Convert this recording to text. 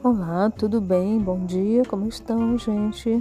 Olá, tudo bem? Bom dia, como estão, gente?